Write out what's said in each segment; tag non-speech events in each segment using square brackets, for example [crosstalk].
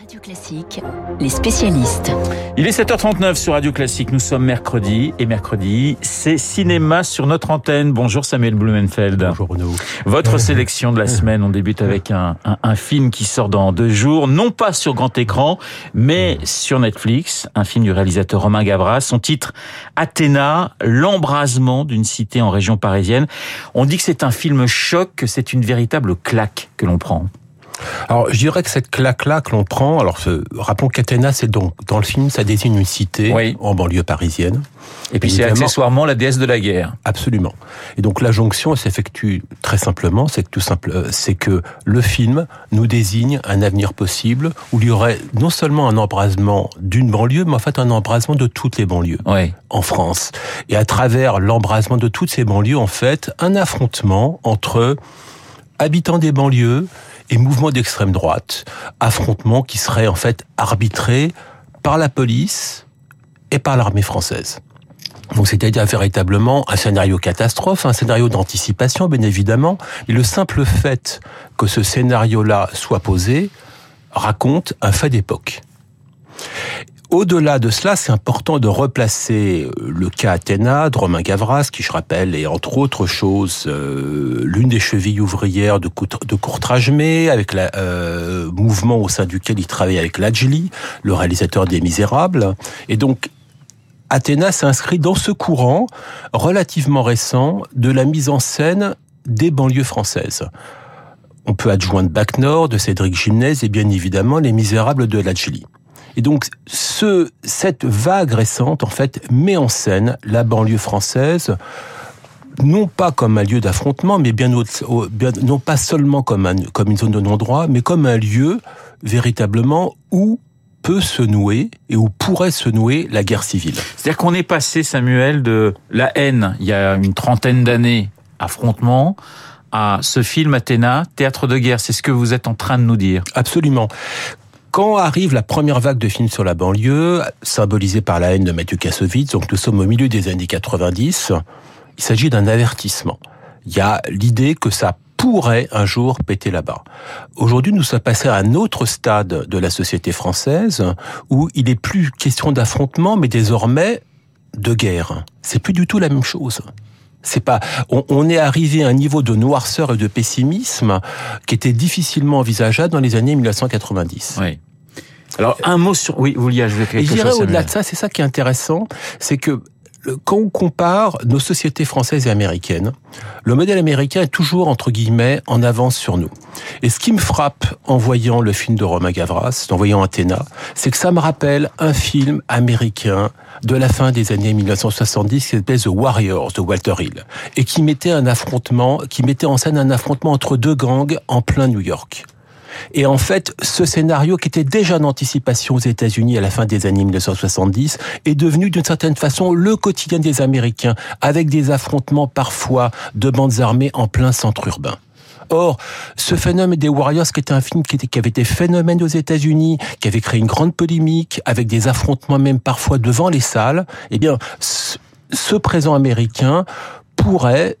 Radio Classique, les spécialistes. Il est 7h39 sur Radio Classique. Nous sommes mercredi et mercredi, c'est cinéma sur notre antenne. Bonjour Samuel Blumenfeld. Bonjour Bruno. Votre [laughs] sélection de la semaine, on débute avec un, un, un, film qui sort dans deux jours, non pas sur grand écran, mais sur Netflix. Un film du réalisateur Romain Gavras. Son titre Athéna, l'embrasement d'une cité en région parisienne. On dit que c'est un film choc, que c'est une véritable claque que l'on prend. Alors, je dirais que cette claque-là que l'on prend, alors rappelons qu'Athéna, c'est donc dans le film, ça désigne une cité oui. en banlieue parisienne. Et puis c'est accessoirement la déesse de la guerre. Absolument. Et donc la jonction s'effectue très simplement, c'est que tout simple, c'est que le film nous désigne un avenir possible où il y aurait non seulement un embrasement d'une banlieue, mais en fait un embrasement de toutes les banlieues oui. en France. Et à travers l'embrasement de toutes ces banlieues, en fait, un affrontement entre habitants des banlieues et mouvements d'extrême droite, affrontements qui seraient en fait arbitrés par la police et par l'armée française. Donc c'est-à-dire véritablement un scénario catastrophe, un scénario d'anticipation bien évidemment, mais le simple fait que ce scénario-là soit posé raconte un fait d'époque. Au-delà de cela, c'est important de replacer le cas Athéna de Romain Gavras, qui, je rappelle, est entre autres choses euh, l'une des chevilles ouvrières de, de avec le euh, mouvement au sein duquel il travaille avec Lajli, le réalisateur des Misérables. Et donc, Athéna s'inscrit dans ce courant relativement récent de la mise en scène des banlieues françaises. On peut adjoindre Bac Nord de Cédric Gimnez et bien évidemment Les Misérables de Lajli. Et donc, ce, cette vague récente, en fait, met en scène la banlieue française, non pas comme un lieu d'affrontement, mais bien, autre, bien, non pas seulement comme, un, comme une zone de non-droit, mais comme un lieu véritablement où peut se nouer et où pourrait se nouer la guerre civile. C'est-à-dire qu'on est passé, Samuel, de la haine, il y a une trentaine d'années, affrontement, à ce film Athéna, théâtre de guerre. C'est ce que vous êtes en train de nous dire. Absolument. Quand arrive la première vague de films sur la banlieue, symbolisée par la haine de Mathieu Kassovitz, donc nous sommes au milieu des années 90, il s'agit d'un avertissement. Il y a l'idée que ça pourrait un jour péter là-bas. Aujourd'hui, nous sommes passés à un autre stade de la société française où il n'est plus question d'affrontement, mais désormais de guerre. C'est plus du tout la même chose. C'est pas. On, on, est arrivé à un niveau de noirceur et de pessimisme qui était difficilement envisageable dans les années 1990. Oui. Alors un mot sur. Oui, vous vouliez ajouter quelque et je dirais chose. au-delà de ça, c'est ça qui est intéressant, c'est que quand on compare nos sociétés françaises et américaines, le modèle américain est toujours, entre guillemets, en avance sur nous. Et ce qui me frappe en voyant le film de Romain Gavras, en voyant Athéna, c'est que ça me rappelle un film américain de la fin des années 1970 qui s'appelait The Warriors de Walter Hill et qui mettait un affrontement, qui mettait en scène un affrontement entre deux gangs en plein New York. Et en fait, ce scénario qui était déjà en anticipation aux États-Unis à la fin des années 1970 est devenu d'une certaine façon le quotidien des Américains, avec des affrontements parfois de bandes armées en plein centre urbain. Or, ce phénomène des Warriors, qui était un film qui, qui avait été phénomène aux États-Unis, qui avait créé une grande polémique, avec des affrontements même parfois devant les salles, eh bien, ce présent américain pourrait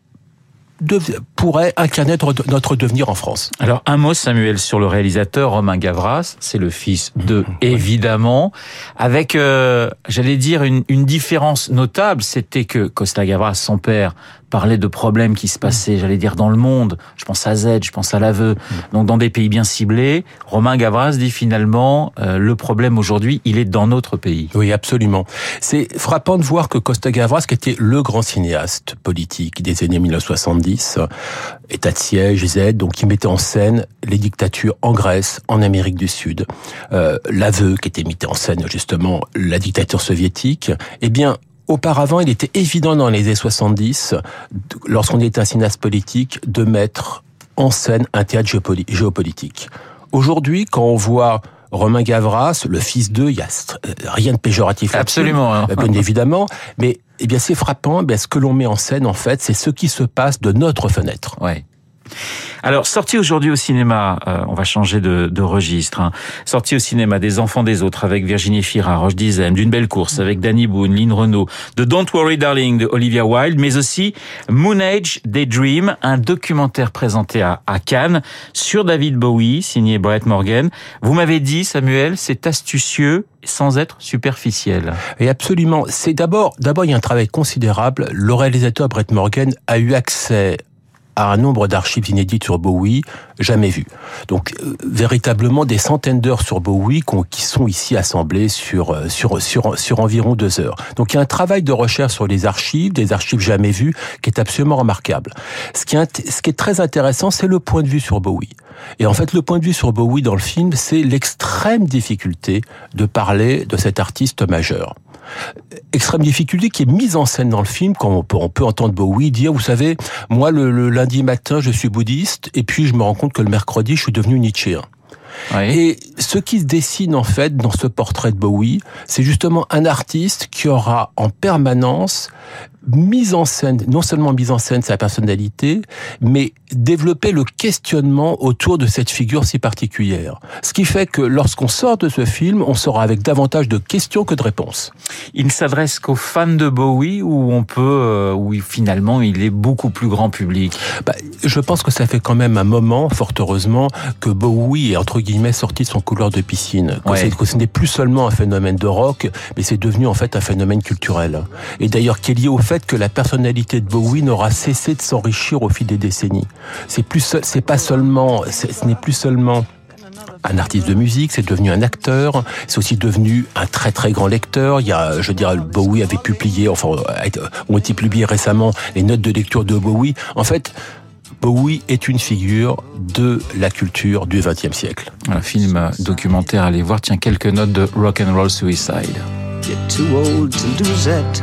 de, pourrait incarner notre devenir en France. Alors un mot Samuel sur le réalisateur Romain Gavras, c'est le fils de évidemment, avec euh, j'allais dire une, une différence notable, c'était que Costa Gavras, son père, parlait de problèmes qui se passaient, j'allais dire, dans le monde. Je pense à Z, je pense à l'aveu. Donc, dans des pays bien ciblés, Romain Gavras dit finalement, euh, le problème aujourd'hui, il est dans notre pays. Oui, absolument. C'est frappant de voir que Costa Gavras, qui était le grand cinéaste politique des années 1970, état de siège, Z, donc qui mettait en scène les dictatures en Grèce, en Amérique du Sud, euh, l'aveu qui était mis en scène justement la dictature soviétique, eh bien, Auparavant, il était évident dans les années 70, lorsqu'on était un cinéaste politique, de mettre en scène un théâtre géopolitique. Aujourd'hui, quand on voit Romain Gavras, le fils d'eux, il y a rien de péjoratif. Absolument. Hein. Bien [laughs] évidemment. Mais, eh bien, c'est frappant. Eh bien, ce que l'on met en scène, en fait, c'est ce qui se passe de notre fenêtre. Ouais. Alors, sorti aujourd'hui au cinéma, euh, on va changer de, de registre. Hein. Sorti au cinéma des Enfants des Autres avec Virginie Fira, Roche Dizem, d'une belle course avec Danny Boone, Lynn Renault, de Don't Worry Darling de Olivia Wilde, mais aussi Moon Age Daydream, un documentaire présenté à, à Cannes sur David Bowie, signé Brett Morgan. Vous m'avez dit, Samuel, c'est astucieux sans être superficiel. Et absolument. C'est d'abord, d'abord, il y a un travail considérable. Le réalisateur Brett Morgan a eu accès à un nombre d'archives inédites sur Bowie jamais vu. Donc euh, véritablement des centaines d'heures sur Bowie qui sont ici assemblées sur, euh, sur, environ deux heures. Donc il y a un travail de recherche sur les archives, des archives jamais vues, qui est absolument remarquable. Ce qui est très intéressant, c'est le point de vue sur Bowie. Et en fait, le point de vue sur Bowie dans le film, c'est l'extrême difficulté de parler de cet artiste majeur extrême difficulté qui est mise en scène dans le film quand on peut, on peut entendre Bowie dire vous savez moi le, le, lundi matin je suis bouddhiste et puis je me rends compte que le mercredi je suis devenu nietzschéen oui. Et ce qui se dessine en fait dans ce portrait de Bowie, c'est justement un artiste qui aura en permanence mise en scène, non seulement mise en scène sa personnalité, mais développer le questionnement autour de cette figure si particulière. Ce qui fait que lorsqu'on sort de ce film, on sera avec davantage de questions que de réponses. Il ne s'adresse qu'aux fans de Bowie ou on peut, euh, ou finalement il est beaucoup plus grand public? Bah, Je pense que ça fait quand même un moment, fort heureusement, que Bowie est entre guillemets sorti de son couloir de piscine. Que, ouais. que ce n'est plus seulement un phénomène de rock, mais c'est devenu en fait un phénomène culturel. Et d'ailleurs qui est lié au fait que la personnalité de Bowie n'aura cessé de s'enrichir au fil des décennies. C'est plus, c'est pas seulement, ce n'est plus seulement un artiste de musique, c'est devenu un acteur, c'est aussi devenu un très très grand lecteur. Il y a, je dirais, Bowie avait publié, enfin, ont été publiées récemment les notes de lecture de Bowie. En fait, Bowie est une figure de la culture du XXe siècle. Un film documentaire, allez voir, tiens, quelques notes de Rock and Roll Suicide. Get too old to lose it.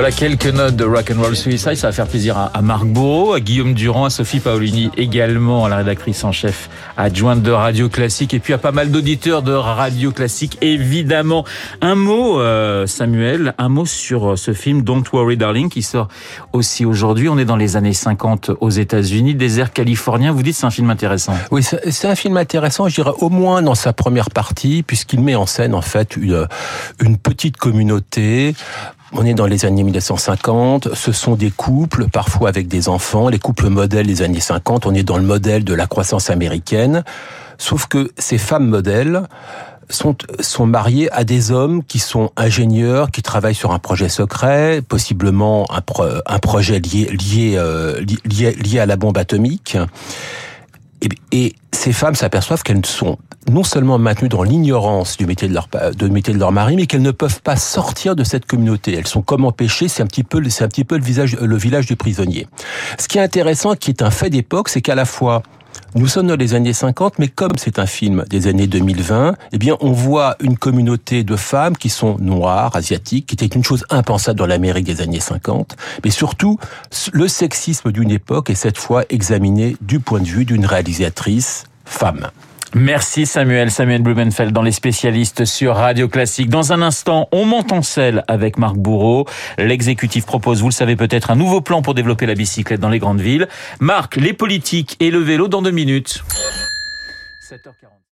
Voilà quelques notes de Rock and Roll Suicide. Ça va faire plaisir à, Marc Bourreau, à Guillaume Durand, à Sophie Paolini également, à la rédactrice en chef adjointe de Radio Classique et puis à pas mal d'auditeurs de Radio Classique évidemment. Un mot, euh, Samuel, un mot sur ce film Don't Worry Darling qui sort aussi aujourd'hui. On est dans les années 50 aux États-Unis, désert californien. Vous dites c'est un film intéressant. Oui, c'est un film intéressant. Je dirais au moins dans sa première partie, puisqu'il met en scène en fait une, une petite communauté on est dans les années 1950, ce sont des couples, parfois avec des enfants, les couples modèles des années 50, on est dans le modèle de la croissance américaine, sauf que ces femmes modèles sont, sont mariées à des hommes qui sont ingénieurs, qui travaillent sur un projet secret, possiblement un, pro, un projet lié, lié, euh, lié, lié à la bombe atomique. Et, et ces femmes s'aperçoivent qu'elles sont non seulement maintenues dans l'ignorance du métier de leur de métier de leur mari, mais qu'elles ne peuvent pas sortir de cette communauté. Elles sont comme empêchées. C'est un petit peu, c'est un petit peu le visage, le village du prisonnier. Ce qui est intéressant, qui est un fait d'époque, c'est qu'à la fois nous sommes dans les années 50, mais comme c'est un film des années 2020, eh bien, on voit une communauté de femmes qui sont noires, asiatiques, qui était une chose impensable dans l'Amérique des années 50, mais surtout, le sexisme d'une époque est cette fois examiné du point de vue d'une réalisatrice femme. Merci Samuel, Samuel Blumenfeld dans les spécialistes sur Radio Classique. Dans un instant, on monte en selle avec Marc Bourreau. L'exécutif propose, vous le savez peut-être, un nouveau plan pour développer la bicyclette dans les grandes villes. Marc, les politiques et le vélo dans deux minutes. 7h40.